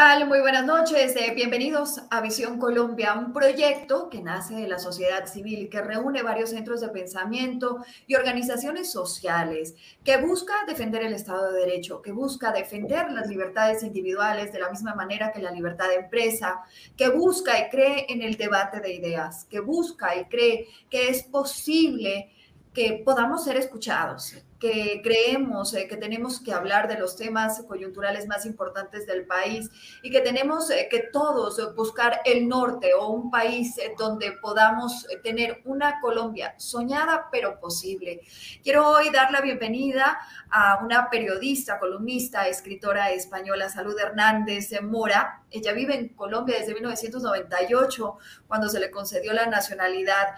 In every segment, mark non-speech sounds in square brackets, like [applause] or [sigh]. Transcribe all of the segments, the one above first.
tal? Muy buenas noches. Eh, bienvenidos a Visión Colombia, un proyecto que nace de la sociedad civil, que reúne varios centros de pensamiento y organizaciones sociales, que busca defender el Estado de Derecho, que busca defender las libertades individuales de la misma manera que la libertad de empresa, que busca y cree en el debate de ideas, que busca y cree que es posible que podamos ser escuchados, que creemos eh, que tenemos que hablar de los temas coyunturales más importantes del país y que tenemos eh, que todos buscar el norte o un país eh, donde podamos tener una Colombia soñada pero posible. Quiero hoy dar la bienvenida a una periodista, columnista, escritora española, Salud Hernández Mora. Ella vive en Colombia desde 1998, cuando se le concedió la nacionalidad.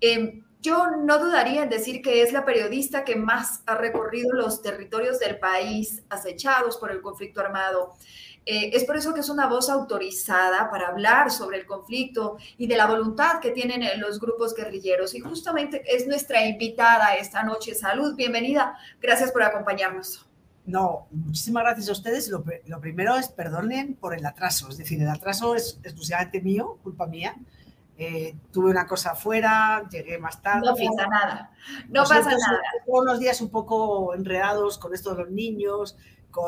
Em, yo no dudaría en decir que es la periodista que más ha recorrido los territorios del país acechados por el conflicto armado. Eh, es por eso que es una voz autorizada para hablar sobre el conflicto y de la voluntad que tienen eh, los grupos guerrilleros. Y justamente es nuestra invitada esta noche. Salud, bienvenida. Gracias por acompañarnos. No, muchísimas gracias a ustedes. Lo, lo primero es perdonen por el atraso. Es decir, el atraso es exclusivamente mío, culpa mía. Eh, tuve una cosa afuera, llegué más tarde. No pasa nada, no pasa nada. Todos los días un poco enredados con esto de los niños,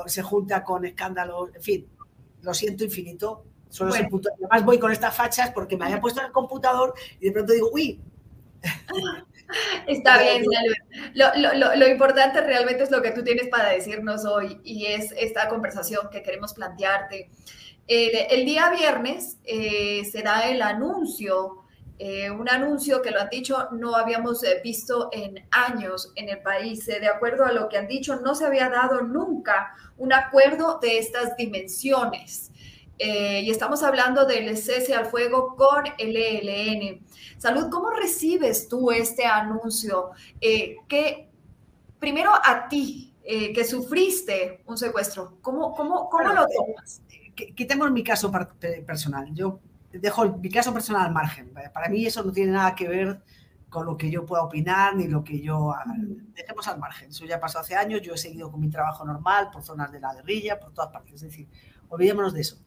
se junta con escándalos, en fin, lo siento infinito. Solo Además voy con estas fachas porque me había puesto en el computador y de pronto digo, uy. [laughs] Está [laughs] bien, lo, lo, lo, importante realmente es lo que tú tienes para decirnos hoy y es esta conversación que queremos plantearte. El, día viernes eh, se da el anuncio, eh, un anuncio que lo han dicho, no habíamos eh, visto en años en el país. de acuerdo a lo que han dicho, no se había dado nunca un acuerdo de estas dimensiones. y estamos hablando del cese al fuego con el ELN. Salud, ¿cómo recibes tú este anuncio? que primero a ti, que sufriste un secuestro, ¿cómo, cómo, cómo lo tomas? Quitemos mi caso personal. Yo dejo mi caso personal al margen. Para mí eso no tiene nada que ver con lo que yo pueda opinar ni lo que yo Dejemos al margen. Eso ya pasó hace años. Yo he seguido con mi trabajo normal por zonas de la guerrilla, por todas partes. Es decir, olvidémonos de eso.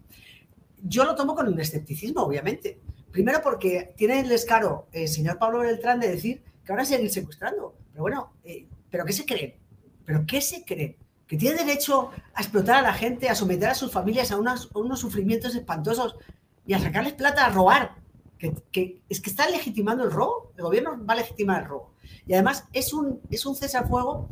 Yo lo tomo con un escepticismo, obviamente. Primero porque tiene el descaro el señor Pablo Beltrán de decir que ahora seguir secuestrando. Pero bueno, eh, ¿pero qué se creen? ¿Pero qué se creen? Que tiene derecho a explotar a la gente, a someter a sus familias a, unos sufrimientos espantosos y a sacarles plata, a robar. Que, es que está legitimando el robo, el gobierno va a legitimar el robo. Y además es un, es un cesar-fuego,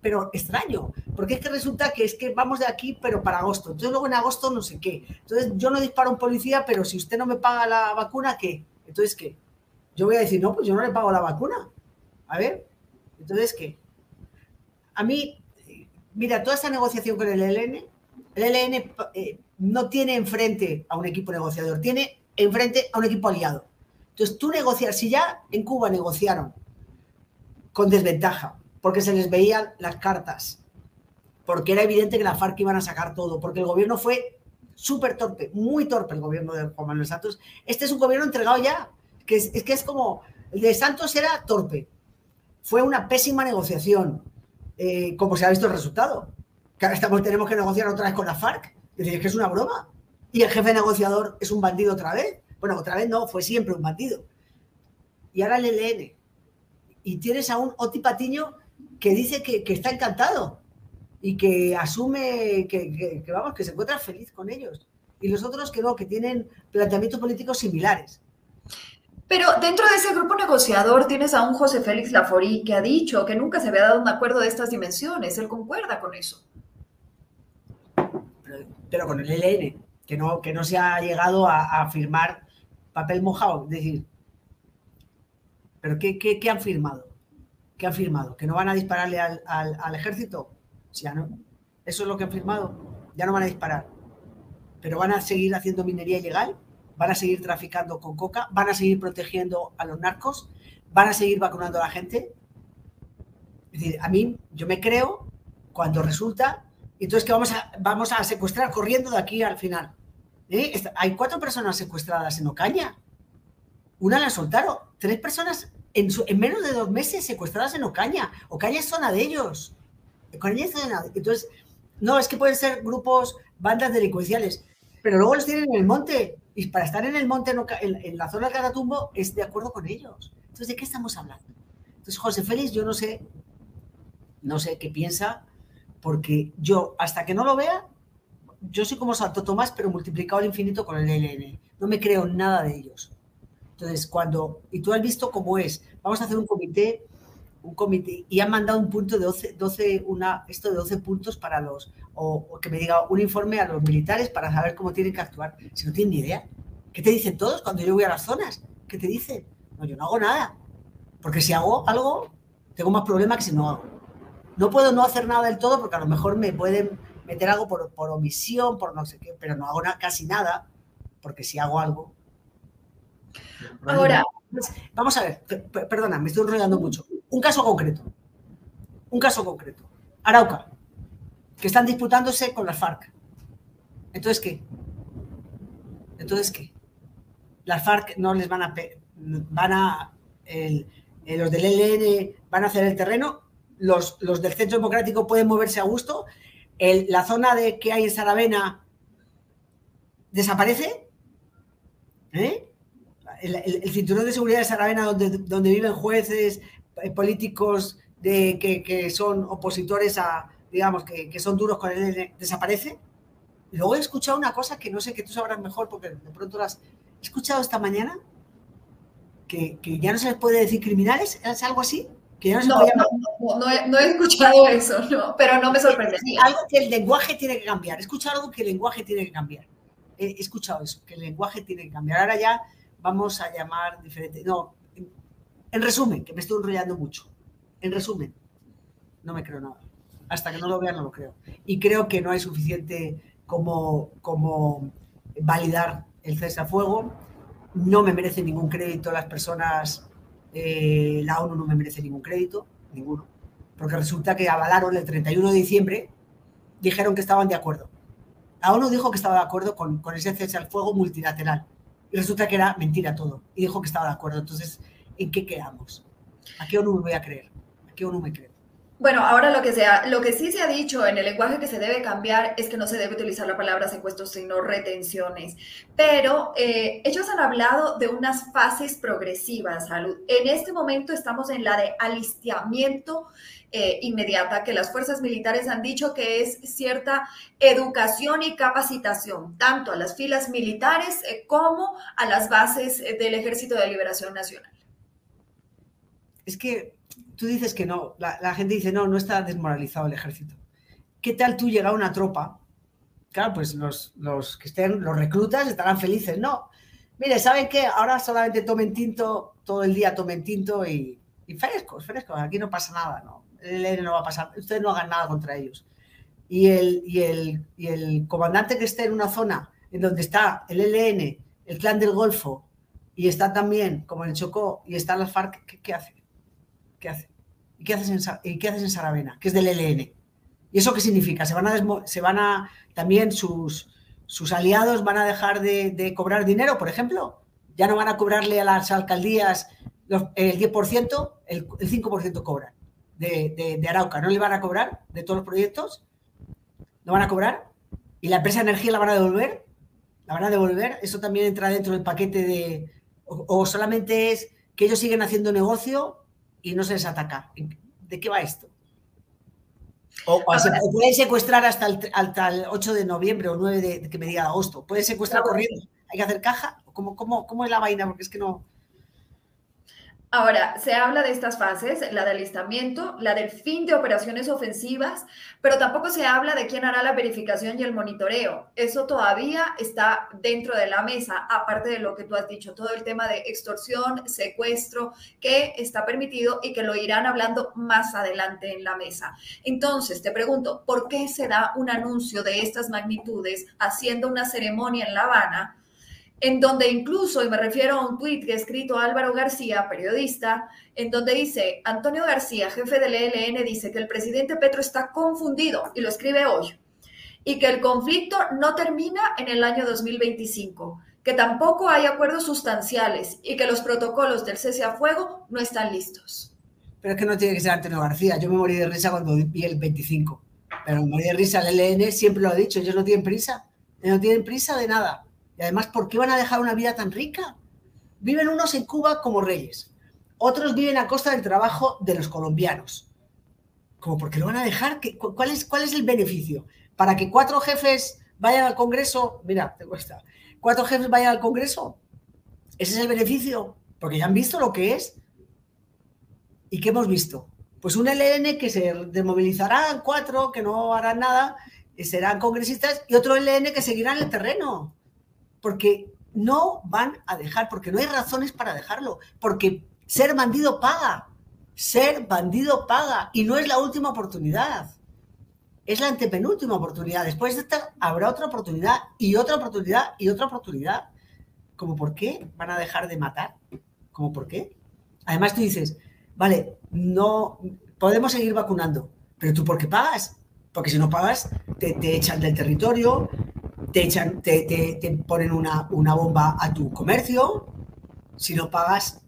pero extraño, porque es que resulta que es que vamos de aquí, pero para agosto. Entonces luego en agosto no sé qué. Entonces yo no disparo a un policía, pero si usted no me paga la vacuna, ¿qué? Entonces, ¿qué? Yo voy a decir, no, pues yo no le pago la vacuna. A ver, entonces, ¿qué? A mí mira, toda esta negociación con el ELN, el ELN eh, no tiene enfrente a un equipo negociador, tiene enfrente a un equipo aliado. Entonces, tú negociar, si ya en Cuba negociaron con desventaja, porque se les veían las cartas, porque era evidente que la FARC iban a sacar todo, porque el gobierno fue súper torpe, muy torpe el gobierno de Juan Manuel Santos. Este es un gobierno entregado ya, que es, es que es como, el de Santos era torpe, fue una pésima negociación, eh, como se ha visto el resultado. Que ahora tenemos que negociar otra vez con la FARC. Es decir, que es una broma. Y el jefe negociador es un bandido otra vez. Bueno, otra vez no, fue siempre un bandido. Y ahora el ELN. Y tienes a un Oti Patiño que dice que, está encantado y que asume que, vamos, que se encuentra feliz con ellos. Y los otros que no, que tienen planteamientos políticos similares. Pero dentro de ese grupo negociador tienes a un José Félix Laforí que ha dicho que nunca se había dado un acuerdo de estas dimensiones. Él concuerda con eso. Pero, con el ELN, que no, que no se ha llegado a, firmar papel mojado. Es decir, ¿pero qué, qué, han firmado? ¿Qué han firmado? ¿Que no van a dispararle al, al ejército? Ya no. Eso es lo que han firmado. Ya no van a disparar. ¿Pero van a seguir haciendo minería ilegal? Van a seguir traficando con coca, van a seguir protegiendo a los narcos, van a seguir vacunando a la gente. Es decir, a mí, yo me creo cuando resulta, entonces que vamos a, vamos a secuestrar corriendo de aquí al final. ¿Eh? Hay cuatro personas secuestradas en Ocaña. Una la soltaron. Tres personas en, en, menos de dos meses secuestradas en Ocaña. Ocaña es zona de ellos. Ocaña es zona de, entonces, no, es que pueden ser grupos, bandas delincuenciales. Pero luego los tienen en el monte. Y para estar en el monte, en, la zona del Catatumbo, es de acuerdo con ellos. Entonces, ¿de qué estamos hablando? Entonces, José Félix, yo no sé, no sé qué piensa, porque yo, hasta que no lo vea, yo soy como Santo Tomás, pero multiplicado al infinito con el ELN. No me creo nada de ellos. Entonces, cuando, y tú has visto cómo es, vamos a hacer un comité, un comité, y han mandado un punto de 12, 12 una, esto de 12 puntos para los, o, que me diga un informe a los militares para saber cómo tienen que actuar. Si no tienen ni idea. ¿Qué te dicen todos cuando yo voy a las zonas? ¿Qué te dicen? No, yo no hago nada. Porque si hago algo, tengo más problemas que si no hago. No puedo no hacer nada del todo porque a lo mejor me pueden meter algo por, por omisión, por no sé qué, pero no hago casi nada, porque si hago algo. Ahora. Vamos a ver, perdona, me estoy enrollando mucho. Un caso concreto. Un caso concreto. Arauca, que están disputándose con las FARC. Entonces, ¿qué? Entonces, ¿qué? Las FARC no les van a... Van a los del ELN van a hacer el terreno, los, los del Centro Democrático pueden moverse a gusto la zona de que hay en Saravena desaparece. ¿eh? El, cinturón de seguridad de Saravena, donde, donde viven jueces, eh, políticos de, que, son opositores a, digamos, que, son duros con él, desaparece. Luego he escuchado una cosa que no sé que tú sabrás mejor, porque de pronto las he escuchado esta mañana, que, que ya no se les puede decir criminales, ¿es algo así? no, he, escuchado eso, pero no me sorprende. algo que el lenguaje tiene que cambiar. He escuchado algo que el lenguaje tiene que cambiar. He, escuchado eso, que el lenguaje tiene que cambiar. Ahora ya vamos a llamar diferente. No, en, resumen, que me estoy enrollando mucho. En resumen, no me creo nada. Hasta que no lo vea, no lo creo. Y creo que no hay suficiente como, como validar el cese a fuego. No me merece ningún crédito las personas eh, la ONU no me merece ningún crédito, ninguno, porque resulta que avalaron el 31 de diciembre, dijeron que estaban de acuerdo. La ONU dijo que estaba de acuerdo con, con ese cese al fuego multilateral y resulta que era mentira todo y dijo que estaba de acuerdo. Entonces, ¿en qué quedamos? ¿A qué ONU me voy a creer? ¿A qué ONU me creo? Bueno, ahora lo que, sea, lo que sí se ha dicho en el lenguaje que se debe cambiar es que no se debe utilizar la palabra secuestros, sino retenciones. Pero eh, ellos han hablado de unas fases progresivas. Salud. En este momento estamos en la de alistamiento eh, inmediata, que las fuerzas militares han dicho que es cierta educación y capacitación, tanto a las filas militares eh, como a las bases del Ejército de Liberación Nacional. Es que tú dices que no, la, gente dice, no, no está desmoralizado el ejército. ¿Qué tal tú llega una tropa? Claro, pues los, que estén, los reclutas estarán felices. No, mire, ¿saben qué? Ahora solamente tomen tinto, todo el día tomen tinto y, frescos, frescos, aquí no pasa nada, ¿no? El ELN no va a pasar, ustedes no hagan nada contra ellos. Y el, y el, y el comandante que esté en una zona en donde está el ELN, el clan del Golfo, y está también, como en el Chocó, y están las FARC, qué hace? ¿Qué hace? ¿Y qué haces en, qué haces en Saravena? Que es del ELN. ¿Y eso qué significa? ¿Se van a, también sus, aliados van a dejar de, cobrar dinero, por ejemplo? ¿Ya no van a cobrarle a las alcaldías el 10%? El, 5% cobran de, de, Arauca. ¿No le van a cobrar de todos los proyectos? ¿No van a cobrar? ¿Y la empresa de energía la van a devolver? ¿La van a devolver? ¿Eso también entra dentro del paquete de... o solamente es que ellos siguen haciendo negocio y no se les ataca. ¿De qué va esto? O, pueden secuestrar hasta el, hasta el, 8 de noviembre o 9 de, que me diga agosto. Pueden secuestrar corriendo. Hay que hacer caja. ¿Cómo, cómo, cómo es la vaina? Porque es que no. Ahora, se habla de estas fases, la del alistamiento, la del fin de operaciones ofensivas, pero tampoco se habla de quién hará la verificación y el monitoreo. Eso todavía está dentro de la mesa, aparte de lo que tú has dicho, todo el tema de extorsión, secuestro, que está permitido y que lo irán hablando más adelante en la mesa. Entonces, te pregunto, ¿por qué se da un anuncio de estas magnitudes haciendo una ceremonia en La Habana? En donde incluso, y me refiero a un tuit que ha escrito Álvaro García, periodista, en donde dice, Antonio García, jefe del ELN, dice que el presidente Petro está confundido, y lo escribe hoy, y que el conflicto no termina en el año 2025, que tampoco hay acuerdos sustanciales y que los protocolos del cese a fuego no están listos. Pero es que no tiene que ser Antonio García, yo me morí de risa cuando vi el 25, pero me morí de risa, el ELN siempre lo ha dicho, ellos no tienen prisa. No tienen prisa de nada. Y además, ¿por qué van a dejar una vida tan rica? Viven unos en Cuba como reyes, otros viven a costa del trabajo de los colombianos. Como, ¿por qué lo van a dejar? ¿Cuál es, ¿Cuál es el beneficio? Para que cuatro jefes vayan al Congreso, mira, te cuesta, cuatro jefes vayan al Congreso, ese es el beneficio, porque ya han visto lo que es. ¿Y qué hemos visto? Pues un LN que se desmovilizarán cuatro, que no harán nada, serán congresistas, y otro LN que seguirá en el terreno, porque no van a dejar, porque no hay razones para dejarlo, porque ser bandido paga, ser bandido paga, y no es la última oportunidad, es la antepenúltima oportunidad. Después de esta habrá otra oportunidad y otra oportunidad y otra oportunidad. ¿Cómo por qué van a dejar de matar? ¿Cómo por qué? Además tú dices, vale, no podemos seguir vacunando, pero tú por qué pagas? Porque si no pagas, te, echan del territorio, te, echan, te, ponen una, bomba a tu comercio, si no pagas,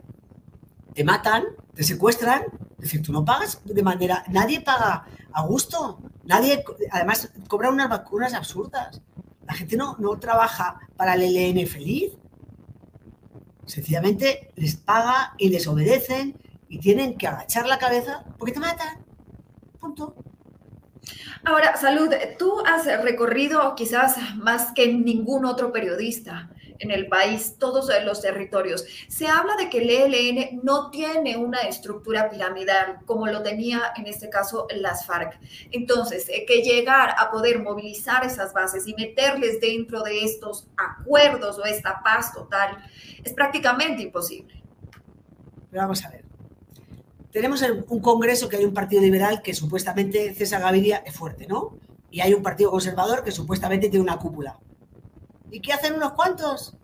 te matan, te secuestran. Es decir, tú no pagas de manera, nadie paga a gusto, nadie, además, cobra unas vacunas absurdas. La gente no, no trabaja para el LN feliz, Sencillamente les paga y les obedecen y tienen que agachar la cabeza porque te matan. Punto. Ahora, Salud, tú has recorrido quizás más que ningún otro periodista en el país, todos los territorios. Se habla de que el ELN no tiene una estructura piramidal como lo tenía en este caso las FARC. Entonces, eh, que llegar a poder movilizar esas bases y meterles dentro de estos acuerdos o esta paz total es prácticamente imposible. Vamos a ver. Tenemos un Congreso que hay un partido liberal que supuestamente César Gaviria es fuerte, ¿no? Y hay un partido conservador que supuestamente tiene una cúpula. ¿Y qué hacen unos cuantos?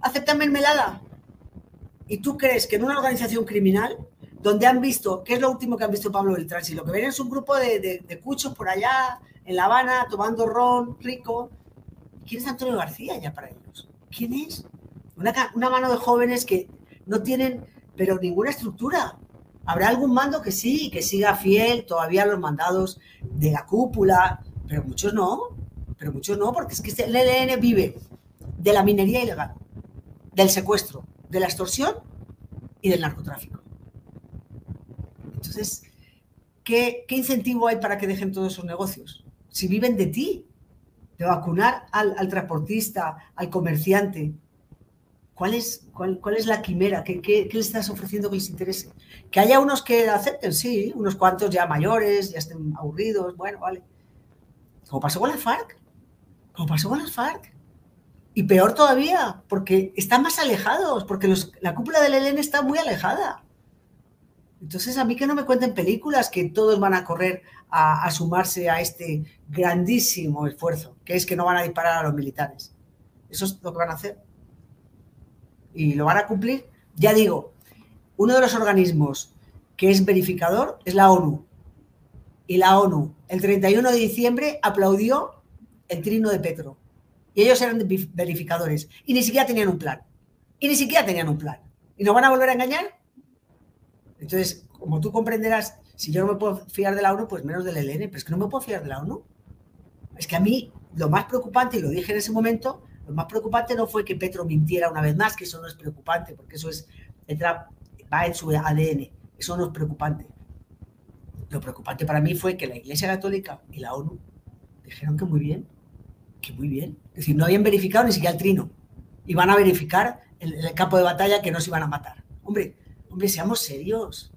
Aceptan mermelada. ¿Y tú crees que en una organización criminal, donde han visto, qué es lo último que han visto Pablo Beltrán? Si lo que ven es un grupo de, cuchos por allá, en La Habana, tomando ron rico. ¿Quién es Antonio García ya para ellos? ¿Quién es? Una, una mano de jóvenes que no tienen, pero ninguna estructura. Habrá algún mando que sí, que siga fiel todavía a los mandados de la cúpula, pero muchos no pero muchos no, porque es que el ELN vive de la minería ilegal, del secuestro, de la extorsión y del narcotráfico. Entonces, ¿qué, incentivo hay para que dejen todos esos negocios? Si viven de ti, de vacunar al, transportista, al comerciante, ¿Cuál es, la quimera? ¿Qué, ¿Qué, les estás ofreciendo que les interese? Que haya unos que acepten, sí, unos cuantos ya mayores, ya estén aburridos, bueno, vale. Como pasó con la FARC, como pasó con las FARC. Y peor todavía, porque están más alejados, porque la cúpula del ELN está muy alejada. Entonces, a mí que no me cuenten películas que todos van a correr a, sumarse a este grandísimo esfuerzo, que es que no van a disparar a los militares. Eso es lo que van a hacer. Y lo van a cumplir. Ya digo, uno de los organismos que es verificador es la ONU. Y la ONU, el 31 de diciembre, aplaudió el trino de Petro. Y ellos eran verificadores. Y ni siquiera tenían un plan. Y ni siquiera tenían un plan. ¿Y nos van a volver a engañar? Entonces, como tú comprenderás, si yo no me puedo fiar de la ONU, pues menos del ELN. Pero es que no me puedo fiar de la ONU. Es que a mí lo más preocupante, y lo dije en ese momento, lo más preocupante no fue que Petro mintiera una vez más, que eso no es preocupante, porque eso es, entra, va en su ADN. Eso no es preocupante. Lo preocupante para mí fue que la Iglesia Católica y la ONU dijeron que muy bien, que muy bien. Es decir, no habían verificado ni siquiera el trino. Y van a verificar en el, campo de batalla que no se iban a matar. Hombre, hombre, seamos serios.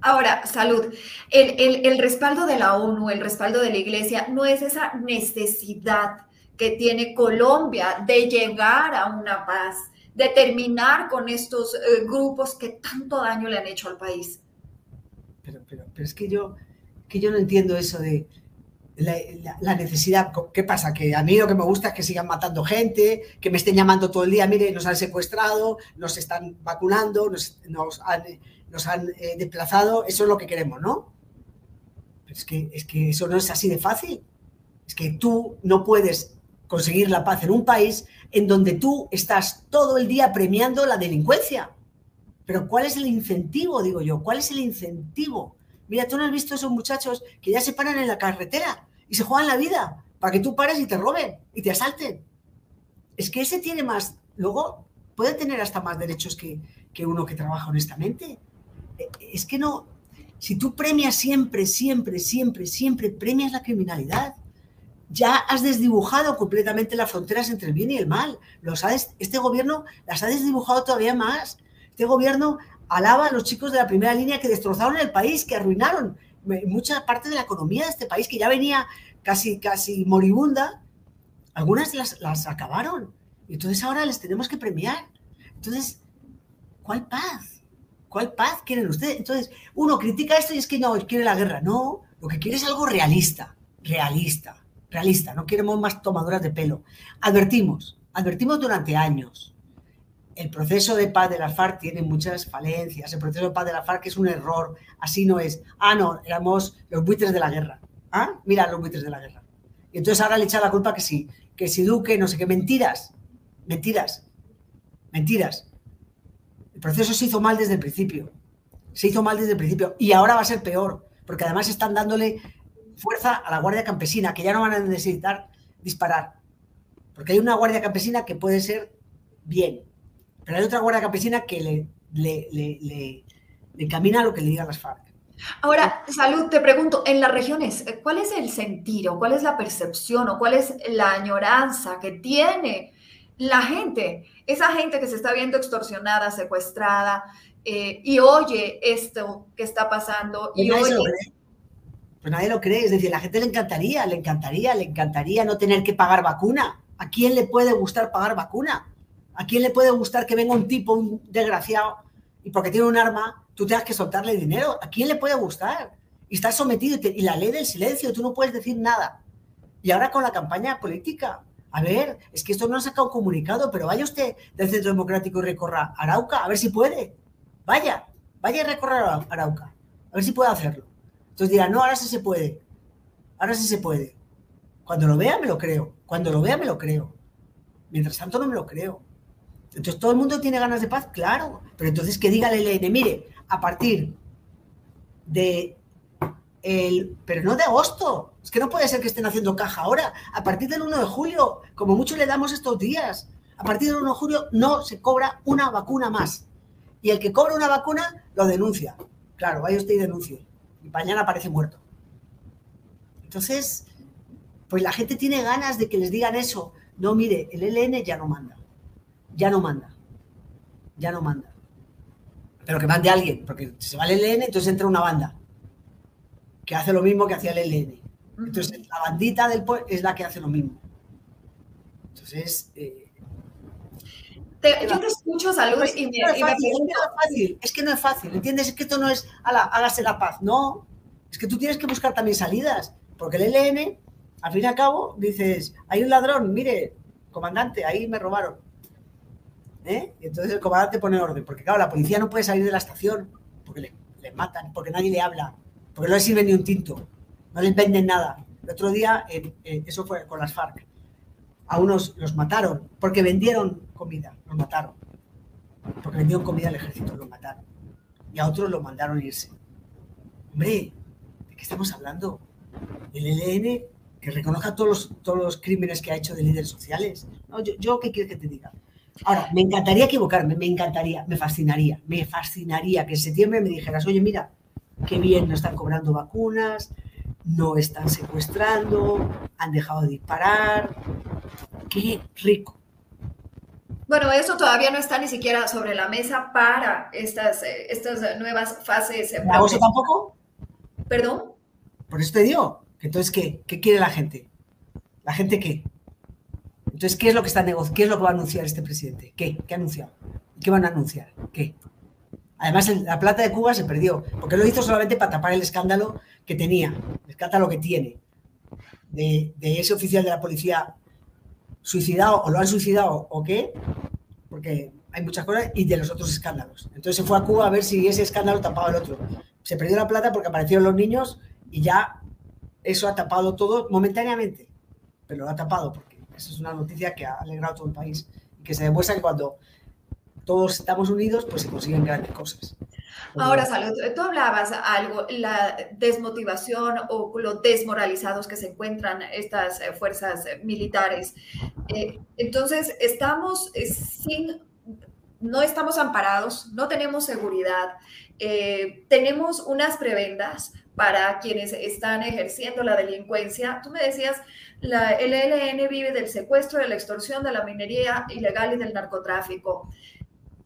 Ahora, salud. El, el, respaldo de la ONU, el respaldo de la Iglesia, no es esa necesidad que tiene Colombia de llegar a una paz, de terminar con estos eh, grupos que tanto daño le han hecho al país. Pero, pero, pero es que yo, que yo no entiendo eso de, la, necesidad. ¿Qué pasa? Que a mí lo que me gusta es que sigan matando gente, que me estén llamando todo el día, mire, nos han secuestrado, nos están vacunando, nos, han, eh, desplazado, eso es lo que queremos, ¿no? Pero es que, es que eso no es así de fácil. Es que tú no puedes conseguir la paz en un país en donde tú estás todo el día premiando la delincuencia. Pero ¿cuál es el incentivo, digo yo? ¿Cuál es el incentivo? Mira, tú no has visto esos muchachos que ya se paran en la carretera y se juegan la vida para que tú pares y te roben y te asalten. Es que ese tiene más, luego puede tener hasta más derechos que, que uno que trabaja honestamente. E, es que no, si tú premias siempre, siempre, siempre, siempre, premias la criminalidad, ya has desdibujado completamente las fronteras entre el bien y el mal. Los este gobierno las ha desdibujado todavía más. Este gobierno alaba a los chicos de la primera línea que destrozaron el país, que arruinaron mucha parte de la economía de este país, que ya venía casi, casi moribunda. Algunas las, las acabaron. Y entonces ahora les tenemos que premiar. Entonces, ¿cuál paz? ¿Cuál paz quieren ustedes? Entonces, uno critica esto y es que no, quiere la guerra. No, lo que quiere es algo realista, realista realista, no queremos más tomaduras de pelo. Advertimos, advertimos durante años. El proceso de paz de la FARC tiene muchas falencias. El proceso de paz de la FARC es un error. Así no es. Ah, no, éramos los buitres de la guerra. Ah, mira los buitres de la guerra. Y entonces ahora le echa la culpa que sí, que si Duque, no sé qué, mentiras. Mentiras. Mentiras. El proceso se hizo mal desde el principio. Se hizo mal desde el principio. Y ahora va a ser peor, porque además están dándole fuerza a la Guardia Campesina, que ya no van a necesitar disparar. Porque hay una Guardia Campesina que puede ser bien, pero hay otra Guardia Campesina que le, le, le, le, camina lo que le digan las FARC. Ahora, Salud, te pregunto, en las regiones, ¿cuál es el sentido, cuál es la percepción o cuál es la añoranza que tiene la gente, esa gente que se está viendo extorsionada, secuestrada eh, y oye esto que está pasando y oye pues nadie lo cree. Es decir, a la gente le encantaría, le encantaría, le encantaría no tener que pagar vacuna. ¿A quién le puede gustar pagar vacuna? ¿A quién le puede gustar que venga un tipo, un desgraciado, y porque tiene un arma, tú tengas que soltarle dinero? ¿A quién le puede gustar? Y estás sometido y, la ley del silencio, tú no puedes decir nada. Y ahora con la campaña política, a ver, es que esto no ha sacado un comunicado, pero vaya usted del Centro Democrático y recorra Arauca, a ver si puede. Vaya, vaya y recorra Arauca, a ver si puede hacerlo. Entonces dirán, no, ahora sí se puede. Ahora sí se puede. Cuando lo vea, me lo creo. Cuando lo vea, me lo creo. Mientras tanto, no me lo creo. Entonces, ¿todo el mundo tiene ganas de paz? Claro. Pero entonces que diga la LN, mire, a partir de el, pero no de agosto. Es que no puede ser que estén haciendo caja ahora. A partir del 1 de julio, como mucho le damos estos días, a partir del 1 de julio no se cobra una vacuna más. Y el que cobra una vacuna lo denuncia. Claro, vaya usted y denuncie mañana aparece muerto. Entonces, pues la gente tiene ganas de que les digan eso. No, mire, el LN ya no manda. Ya no manda. Ya no manda. Pero que mande alguien, porque si se va el LN, entonces entra una banda que hace lo mismo que hacía el LN. Entonces, la bandita del pueblo es la que hace lo mismo. Entonces, eh, yo te escucho, salud, pues y, me, es, que no es fácil, es que no es fácil, ¿entiendes? Es que esto no es, ala, hágase la paz, no. Es que tú tienes que buscar también salidas, porque el LN, al fin y al cabo, dices, hay un ladrón, mire, comandante, ahí me robaron. ¿Eh? Y entonces el comandante pone orden, porque claro, la policía no puede salir de la estación, porque le, matan, porque nadie le habla, porque no le sirve ni un tinto, no les venden nada. El otro día, eso fue con las FARC, a unos los mataron porque vendieron comida, los mataron. Porque vendieron comida al ejército, los mataron. Y a otros los mandaron irse. Hombre, ¿de qué estamos hablando? El ELN que reconozca todos los, todos los crímenes que ha hecho de líderes sociales. yo, yo, ¿qué quieres que te diga? Ahora, me encantaría equivocarme, me encantaría, me fascinaría, me fascinaría que en septiembre me dijeras, oye, mira, qué bien no están cobrando vacunas, no están secuestrando, han dejado de disparar. Qué rico. Bueno, eso todavía no está ni siquiera sobre la mesa para estas, eh, estas nuevas fases. ¿La agosto tampoco? ¿Perdón? Por eso te digo, entonces, ¿qué? ¿Qué quiere la gente? ¿La gente qué? Entonces, ¿qué es lo que está negociando? ¿Qué es lo que va a anunciar este presidente? ¿Qué? ¿Qué ha anunciado? ¿Qué van a anunciar? ¿Qué? Además, la plata de Cuba se perdió, porque lo hizo solamente para tapar el escándalo que tenía, el escándalo que tiene, de, ese oficial de la policía suicidado o lo han suicidado o qué, porque hay muchas cosas, y de los otros escándalos. Entonces se fue a Cuba a ver si ese escándalo tapaba el otro. Se perdió la plata porque aparecieron los niños y ya eso ha tapado todo momentáneamente, pero lo ha tapado porque esa es una noticia que ha alegrado todo el país y que se demuestra que cuando todos estamos unidos, pues se consiguen grandes cosas. Ahora, Salud, tú hablabas algo, la desmotivación o lo desmoralizados que se encuentran estas eh, fuerzas militares. Eh, entonces, estamos eh, sin, no estamos amparados, no tenemos seguridad, tenemos unas prebendas para quienes están ejerciendo la delincuencia. Tú me decías, la, el ELN vive del secuestro, de la extorsión, de la minería ilegal y del narcotráfico.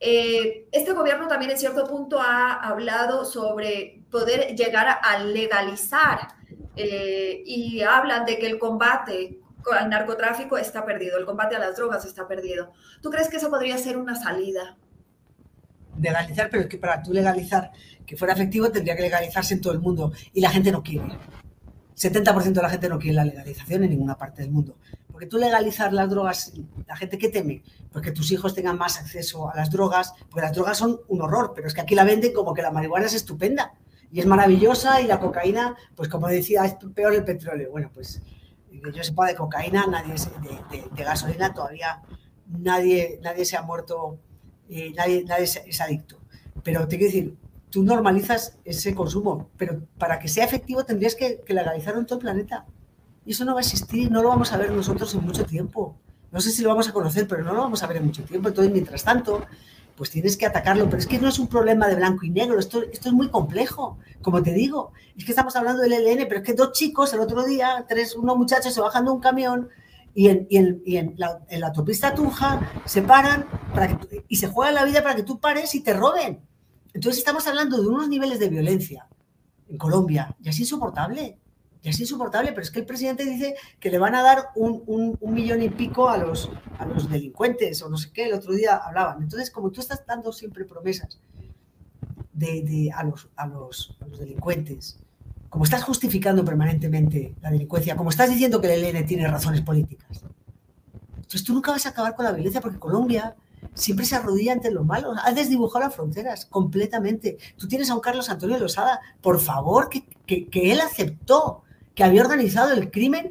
Eh, este gobierno también en cierto punto ha hablado sobre poder llegar a legalizar eh, y hablan de que el combate al narcotráfico está perdido, el combate a las drogas está perdido. ¿Tú crees que eso podría ser una salida? Legalizar, pero es que para tú legalizar que fuera efectivo tendría que legalizarse en todo el mundo y la gente no quiere. 70% de la gente no quiere la legalización en ninguna parte del mundo. Porque tú legalizar las drogas, la gente que teme, pues que tus hijos tengan más acceso a las drogas, porque las drogas son un horror, pero es que aquí la venden como que la marihuana es estupenda y es maravillosa y la cocaína, pues como decía, es peor el petróleo. Bueno, pues yo sepa de cocaína, nadie de, gasolina, todavía nadie, nadie se ha muerto, eh, nadie, nadie es adicto. Pero te quiero decir, tú normalizas ese consumo, pero para que sea efectivo tendrías que, que legalizarlo en todo el planeta. Y eso no va a existir, no lo vamos a ver nosotros en mucho tiempo. No sé si lo vamos a conocer, pero no lo vamos a ver en mucho tiempo. Entonces, mientras tanto, pues tienes que atacarlo. Pero es que no es un problema de blanco y negro, esto, esto es muy complejo, como te digo. Es que estamos hablando del ELN, pero es que dos chicos el otro día, tres, unos muchachos se bajan de un camión y en, y en, la, autopista Tunja se paran para que, y se juegan la vida para que tú pares y te roben. Entonces estamos hablando de unos niveles de violencia en Colombia y es insoportable. Y es insoportable, pero es que el presidente dice que le van a dar un, millón y pico a los, a los delincuentes o no sé qué, el otro día hablaban. Entonces, como tú estás dando siempre promesas de, a, los, a, los, delincuentes, como estás justificando permanentemente la delincuencia, como estás diciendo que el ELN tiene razones políticas, entonces tú nunca vas a acabar con la violencia porque Colombia siempre se arrodilla ante los malos, ha desdibujado las fronteras completamente. Tú tienes a un Carlos Antonio Losada, por favor, que, que él aceptó que había organizado el crimen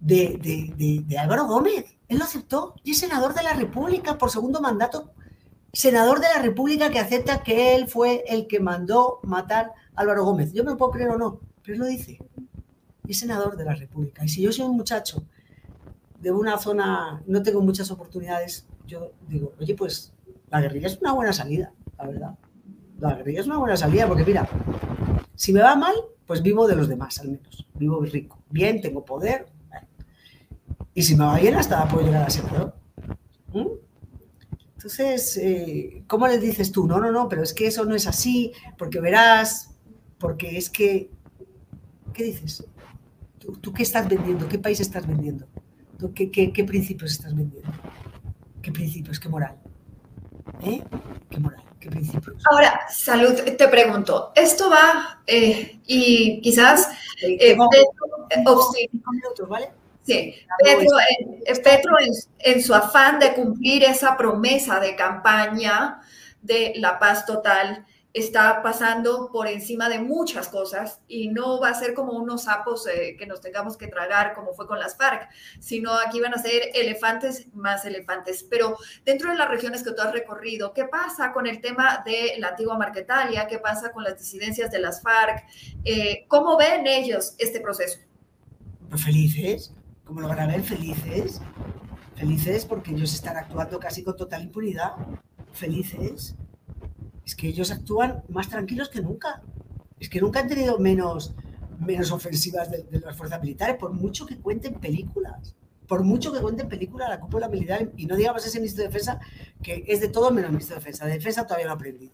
de, Álvaro Gómez. Él lo aceptó y es senador de la República por segundo mandato. Senador de la República que acepta que él fue el que mandó matar a Álvaro Gómez. Yo me lo puedo creer o no, pero él lo dice. es senador de la República. Y si yo soy un muchacho de una zona, no tengo muchas oportunidades, yo digo, oye, pues la guerrilla es una buena salida, la verdad. La guerrilla es una buena salida porque mira, si me va mal, pues vivo de los demás al menos. Vivo rico. Bien, tengo poder. Y si me va bien, hasta puedo llegar a ser peor. ¿Mm? Entonces, eh, ¿cómo le dices tú? No, no, no, pero es que eso no es así, porque verás, porque es que, ¿qué dices? ¿Tú, qué estás vendiendo? ¿Qué país estás vendiendo? qué, qué principios estás vendiendo? ¿Qué principios? ¿Qué moral? ¿Eh? ¿Qué moral? Ahora, salud, te pregunto, esto va eh, y quizás eh, Petro, Sí, Petro, en, su afán de cumplir esa promesa de campaña de la paz total, está pasando por encima de muchas cosas y no va a ser como unos sapos eh, que nos tengamos que tragar como fue con las FARC, sino aquí van a ser elefantes más elefantes. Pero dentro de las regiones que tú has recorrido, ¿qué pasa con el tema de la antigua Marquetalia? ¿Qué pasa con las disidencias de las FARC? Eh, ¿Cómo ven ellos este proceso? Pues felices, como lo van a ver, felices. Felices porque ellos están actuando casi con total impunidad. Felices es que ellos actúan más tranquilos que nunca. Es que nunca han tenido menos, menos ofensivas de, las fuerzas militares, por mucho que cuenten películas. Por mucho que cuenten películas, la cúpula militar, y no digamos ese ministro de Defensa, que es de todo menos ministro de Defensa. De Defensa todavía no ha aprendido.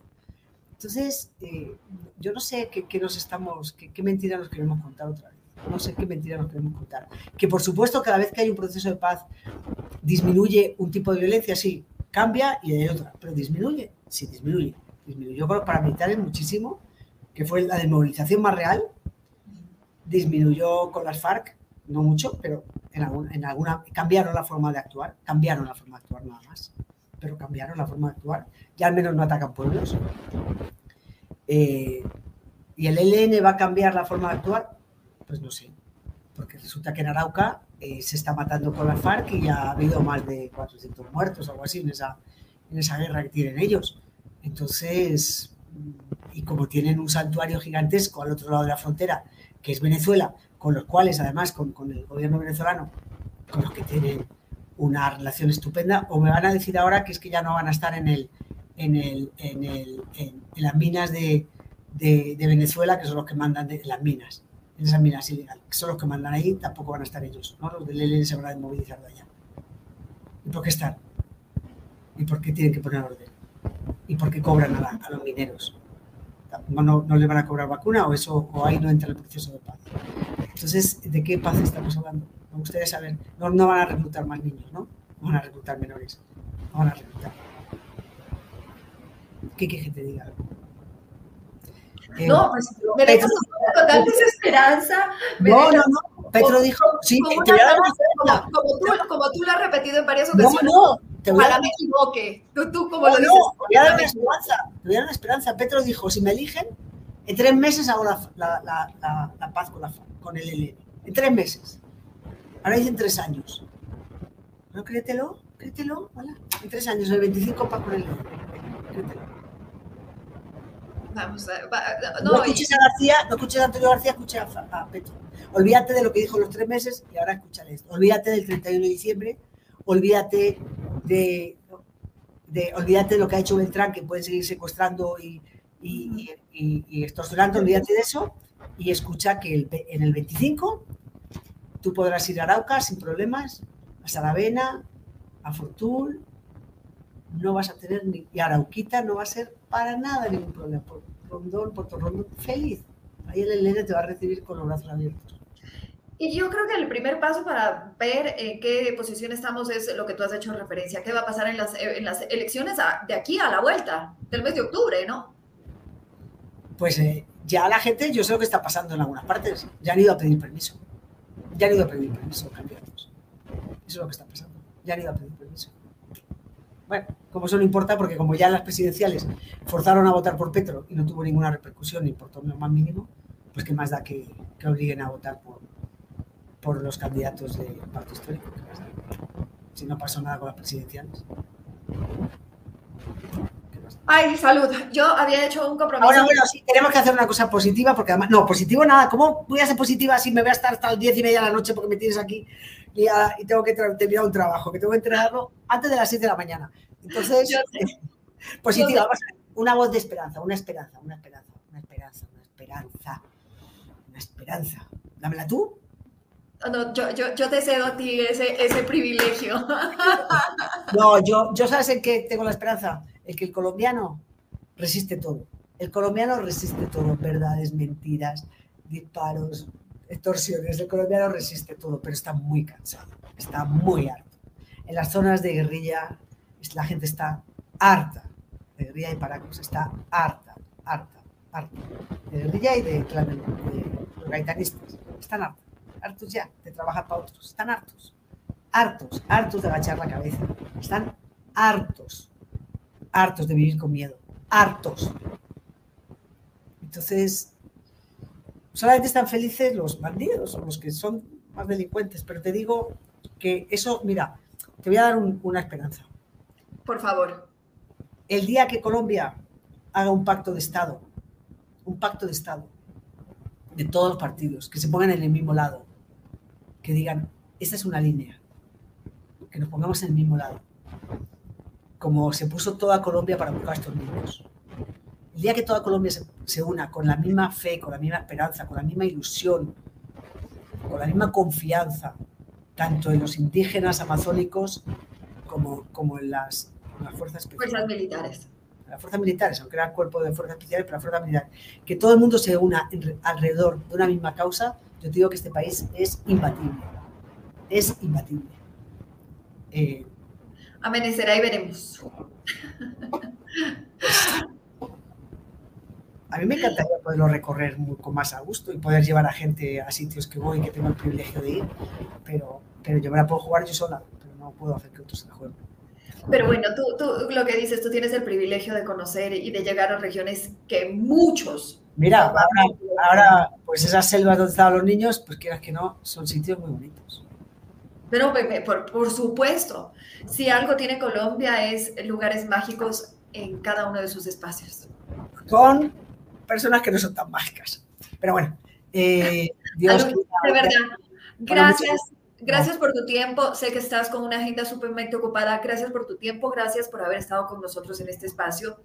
Entonces, eh, yo no sé qué, nos estamos, qué, qué mentira nos queremos contar otra vez. No sé qué mentira nos queremos contar. Que por supuesto, cada vez que hay un proceso de paz, disminuye un tipo de violencia, sí, cambia y hay otra, pero disminuye, sí, disminuye disminuyó con los paramilitares muchísimo, que fue la desmovilización más real, disminuyó con las FARC, no mucho, pero en, alguna, cambiaron la forma de actuar, cambiaron la forma de actuar nada más, pero cambiaron la forma de actuar, ya al menos no atacan pueblos. Eh, ¿Y el ELN va a cambiar la forma de actuar? Pues no sé, porque resulta que en Arauca eh, se está matando con las FARC y ya ha habido más de 400 muertos, algo así, en esa, en esa guerra que tienen ellos. Entonces, y como tienen un santuario gigantesco al otro lado de la frontera, que es Venezuela, con los cuales además con, el gobierno venezolano, con los que tienen una relación estupenda, o me van a decir ahora que es que ya no van a estar en, el, en, el, en, el, en, las minas de, Venezuela, que son los que mandan de, las minas, en esas minas ilegales, que son los que mandan ahí, tampoco van a estar ellos, ¿no? los del ELN se van a desmovilizar de allá. ¿Y por qué están? ¿Y por qué tienen que poner orden? ¿Y por qué cobran a, a los mineros? ¿No, no, no le van a cobrar vacuna o eso o ahí no entra el proceso de paz? Entonces, ¿de qué paz estamos hablando? Me gustaría saber. No, no van a reclutar más niños, ¿no? No van a reclutar menores. No van a reclutar. ¿Qué quieres que te diga? Eh, no, pues Petro, una total desesperanza. No, no, no. Petro dijo, sí, como, te voy a dar una como, como, tú, como tú lo has repetido en varias ocasiones. No, no. Te Ojalá a... me equivoque. Tú, tú como no, lo dices. No, voy a dar una esperanza. Te voy a dar una esperanza. Petro dijo, si me eligen, en tres meses hago la, la, la, la paz con, el ELN. En tres meses. Ahora dicen tres años. ¿No créetelo? Créetelo, ¿vale? En tres años, el 25 para con el ELN. Créetelo. Vamos a, va, no, no, escuches y... a García, no escuches a Antonio García, escuches a, a, Petro. Olvídate de lo que dijo los tres meses y ahora escúchale esto. Olvídate del 31 de diciembre, olvídate de, de, olvídate de lo que ha hecho Beltrán, que puede seguir secuestrando y, y, y, olvídate de eso y escucha que el, en el 25 tú podrás ir a Arauca sin problemas, a Saravena, a Fortul, no vas a tener ni, y Arauquita no va a ser para nada ningún problema. Por Rondón, Puerto Rondón, feliz. Ahí el Elena te va a recibir con los brazos abiertos. Y yo creo que el primer paso para ver en qué posición estamos es lo que tú has hecho referencia. ¿Qué va a pasar en las, en las elecciones de aquí a la vuelta del mes de octubre, no? Pues eh, ya la gente, yo sé lo que está pasando en algunas partes. Ya han ido a pedir permiso. Ya han ido a pedir permiso los candidatos. Eso es lo que está pasando. Ya han ido a pedir permiso. Bueno, como eso no importa, porque como ya las presidenciales forzaron a votar por Petro y no tuvo ninguna repercusión ni por todo más mínimo, pues qué más da que, que obliguen a votar por, por los candidatos del pacto histórico. Si no pasó nada con las presidenciales. Ay, salud. Yo había hecho un compromiso. Ahora, bueno, sí, tenemos que hacer una cosa positiva, porque además, no, positivo nada. ¿Cómo voy a ser positiva si me voy a estar hasta las diez y media de la noche porque me tienes aquí y, a, y tengo que terminar un trabajo, que tengo que entrenarlo antes de las 7 de la mañana? Entonces, [laughs] positiva, vamos a ver, una voz de esperanza, una esperanza, una esperanza, una esperanza, una esperanza, una esperanza. Dámela tú. No, yo, te cedo a ti ese, privilegio. [laughs] No, yo, yo sabes en qué tengo la esperanza el que el colombiano resiste todo. El colombiano resiste todo, verdades, mentiras, disparos, extorsiones. El colombiano resiste todo, pero está muy cansado, está muy harto. En las zonas de guerrilla la gente está harta de guerrilla y paracos, está harta, harta, harta. De guerrilla y de, de, de. Están hartos, hartos ya de trabajar para otros. Están hartos, hartos, hartos de agachar la cabeza. Están hartos hartos de vivir con miedo, hartos. Entonces, solamente están felices los bandidos o los que son más delincuentes, pero te digo que eso, mira, te voy a dar un, una esperanza. Por favor. El día que Colombia haga un pacto de Estado, un pacto de Estado de todos los partidos, que se pongan en el mismo lado, que digan, esta es una línea, que nos pongamos en el mismo lado como se puso toda Colombia para buscar a estos niños. El día que toda Colombia se, se, una con la misma fe, con la misma esperanza, con la misma ilusión, con la misma confianza, tanto en los indígenas amazónicos como, como en las, en las fuerzas, fuerzas militares. Las fuerzas militares, aunque era el cuerpo de fuerzas especiales, pero las fuerzas militares. Que todo el mundo se una en, alrededor de una misma causa, yo te digo que este país es imbatible. Es imbatible. Eh, Amanecerá y veremos. A mí me encantaría poderlo recorrer con más a gusto y poder llevar a gente a sitios que voy y que tengo el privilegio de ir, pero, pero yo me la puedo jugar yo sola, pero no puedo hacer que otros se la jueguen. Pero bueno, tú, tú lo que dices, tú tienes el privilegio de conocer y de llegar a regiones que muchos. Mira, ahora, ahora pues esas selvas donde estaban los niños, pues quieras que no, son sitios muy bonitos. Pero por, por, supuesto, si algo tiene Colombia es lugares mágicos en cada uno de sus espacios. Con personas que no son tan mágicas. Pero bueno, eh, [laughs] Dios. de verdad. Gracias. Gracias por tu tiempo. Sé que estás con una agenda súpermente ocupada. Gracias por tu tiempo. Gracias por haber estado con nosotros en este espacio.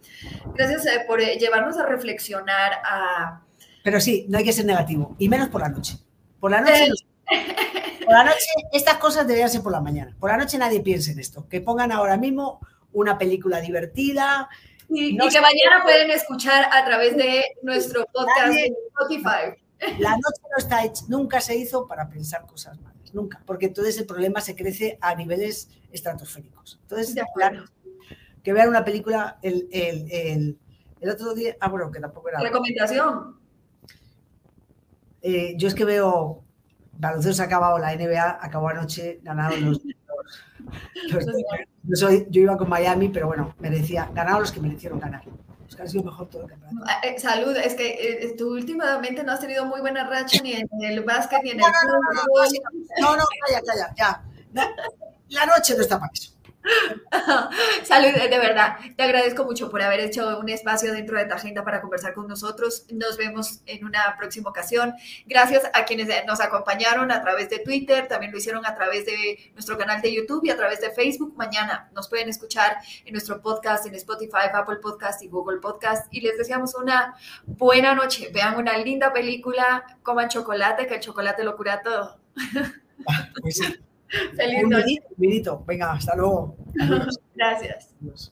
Gracias eh, por eh, llevarnos a reflexionar a... Pero sí, no hay que ser negativo. Y menos por la noche. Por la noche... [laughs] Por la noche, estas cosas deberían ser por la mañana. Por la noche nadie piense en esto. Que pongan ahora mismo una película divertida. Y, que mañana pueden escuchar a través de nuestro podcast Spotify. La noche no está hecha, nunca se hizo para pensar cosas malas, nunca, porque entonces el problema se crece a niveles estratosféricos. Entonces, claro, que vean una película el, el, el, otro día, ah, bueno, que tampoco era... Recomendación. Eh, yo es que veo, baloncesto se ha acabado, la NBA acabó anoche, ganaron los... [laughs] yo, yo iba con Miami, pero bueno, merecía, ganaron los que merecieron ganar que ha sido mejor todo el campeonato. Ah, eh, salud, es que eh, tú últimamente no has tenido muy buena racha ni en el básquet ni en el fútbol. No, no, calla, calla, ya. La noche no está para eso. [laughs] Salud, de verdad. Te agradezco mucho por haber hecho un espacio dentro de tu agenda para conversar con nosotros. Nos vemos en una próxima ocasión. Gracias a quienes nos acompañaron a través de Twitter, también lo hicieron a través de nuestro canal de YouTube y a través de Facebook. Mañana nos pueden escuchar en nuestro podcast, en Spotify, Apple Podcast y Google Podcast. Y les deseamos una buena noche. Vean una linda película, coman chocolate, que el chocolate lo cura todo. Ah, pues [laughs] Feliz un noche. Venga, hasta luego. [laughs] Gracias. Adiós.